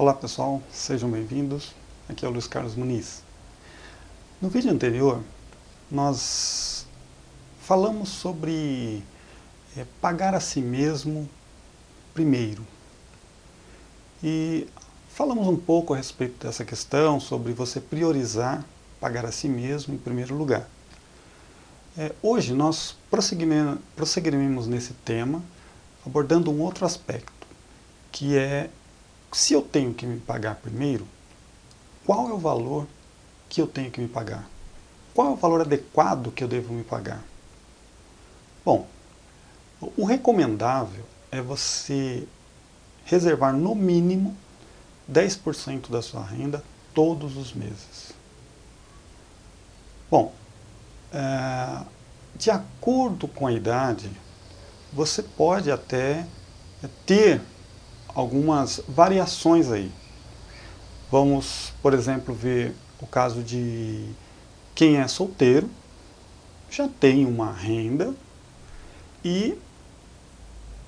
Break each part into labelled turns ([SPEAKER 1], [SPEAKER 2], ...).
[SPEAKER 1] Olá pessoal, sejam bem-vindos. Aqui é o Luiz Carlos Muniz. No vídeo anterior, nós falamos sobre é, pagar a si mesmo primeiro. E falamos um pouco a respeito dessa questão, sobre você priorizar pagar a si mesmo em primeiro lugar. É, hoje nós prosseguiremos nesse tema abordando um outro aspecto, que é se eu tenho que me pagar primeiro, qual é o valor que eu tenho que me pagar? Qual é o valor adequado que eu devo me pagar? Bom, o recomendável é você reservar no mínimo 10% da sua renda todos os meses. Bom, é, de acordo com a idade, você pode até ter algumas variações aí. Vamos, por exemplo, ver o caso de quem é solteiro, já tem uma renda e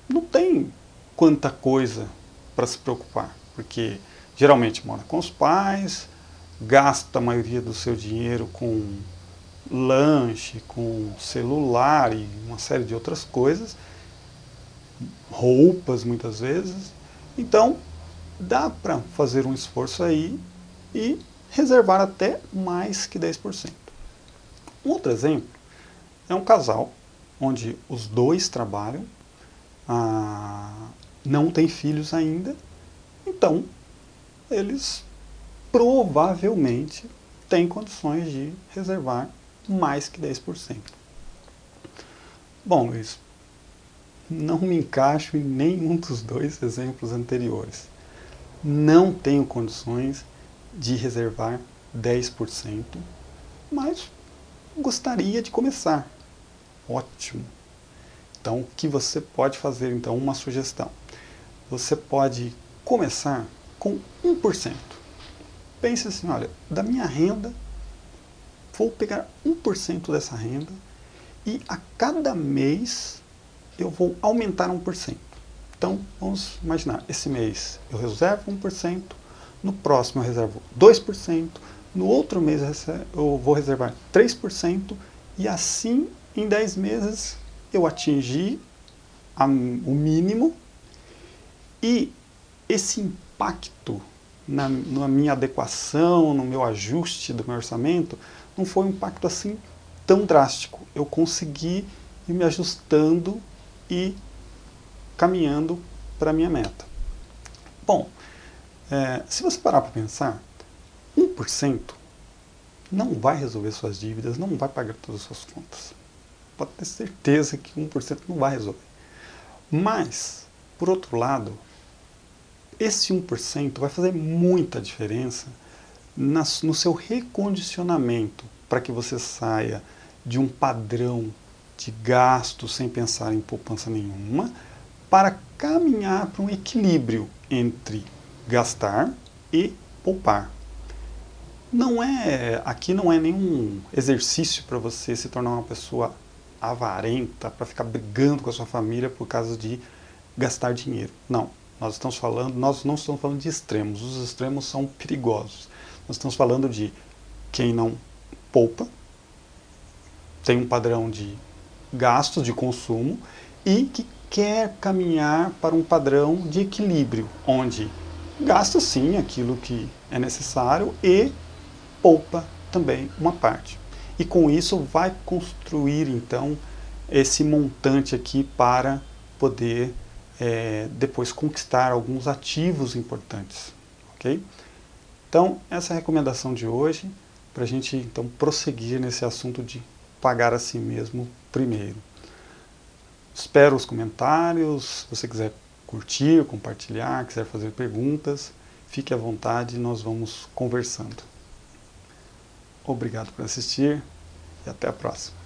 [SPEAKER 1] não tem quanta coisa para se preocupar, porque geralmente mora com os pais, gasta a maioria do seu dinheiro com lanche, com celular e uma série de outras coisas, roupas muitas vezes, então, dá para fazer um esforço aí e reservar até mais que 10%. Um outro exemplo é um casal onde os dois trabalham, ah, não têm filhos ainda, então eles provavelmente têm condições de reservar mais que 10%. Bom, Luiz, não me encaixo em nenhum dos dois exemplos anteriores. Não tenho condições de reservar 10%, mas gostaria de começar. Ótimo. Então, o que você pode fazer? Então, uma sugestão. Você pode começar com 1%. Pense assim, olha, da minha renda, vou pegar 1% dessa renda e a cada mês eu vou aumentar 1%. Então, vamos imaginar, esse mês eu reservo 1%, no próximo eu reservo 2%, no outro mês eu vou reservar 3%, e assim, em 10 meses, eu atingi a, o mínimo, e esse impacto na, na minha adequação, no meu ajuste do meu orçamento, não foi um impacto assim tão drástico. Eu consegui ir me ajustando e caminhando para a minha meta. Bom, é, se você parar para pensar, 1% não vai resolver suas dívidas, não vai pagar todas as suas contas. Pode ter certeza que 1% não vai resolver. Mas, por outro lado, esse 1% vai fazer muita diferença no seu recondicionamento para que você saia de um padrão de gasto sem pensar em poupança nenhuma, para caminhar para um equilíbrio entre gastar e poupar. Não é, aqui não é nenhum exercício para você se tornar uma pessoa avarenta, para ficar brigando com a sua família por causa de gastar dinheiro. Não, nós estamos falando, nós não estamos falando de extremos, os extremos são perigosos. Nós estamos falando de quem não poupa, tem um padrão de gastos de consumo e que quer caminhar para um padrão de equilíbrio, onde gasta sim aquilo que é necessário e poupa também uma parte. E com isso vai construir então esse montante aqui para poder é, depois conquistar alguns ativos importantes. ok? Então, essa é a recomendação de hoje, para a gente então prosseguir nesse assunto de pagar a si mesmo primeiro. Espero os comentários, se você quiser curtir, compartilhar, quiser fazer perguntas, fique à vontade, nós vamos conversando. Obrigado por assistir e até a próxima.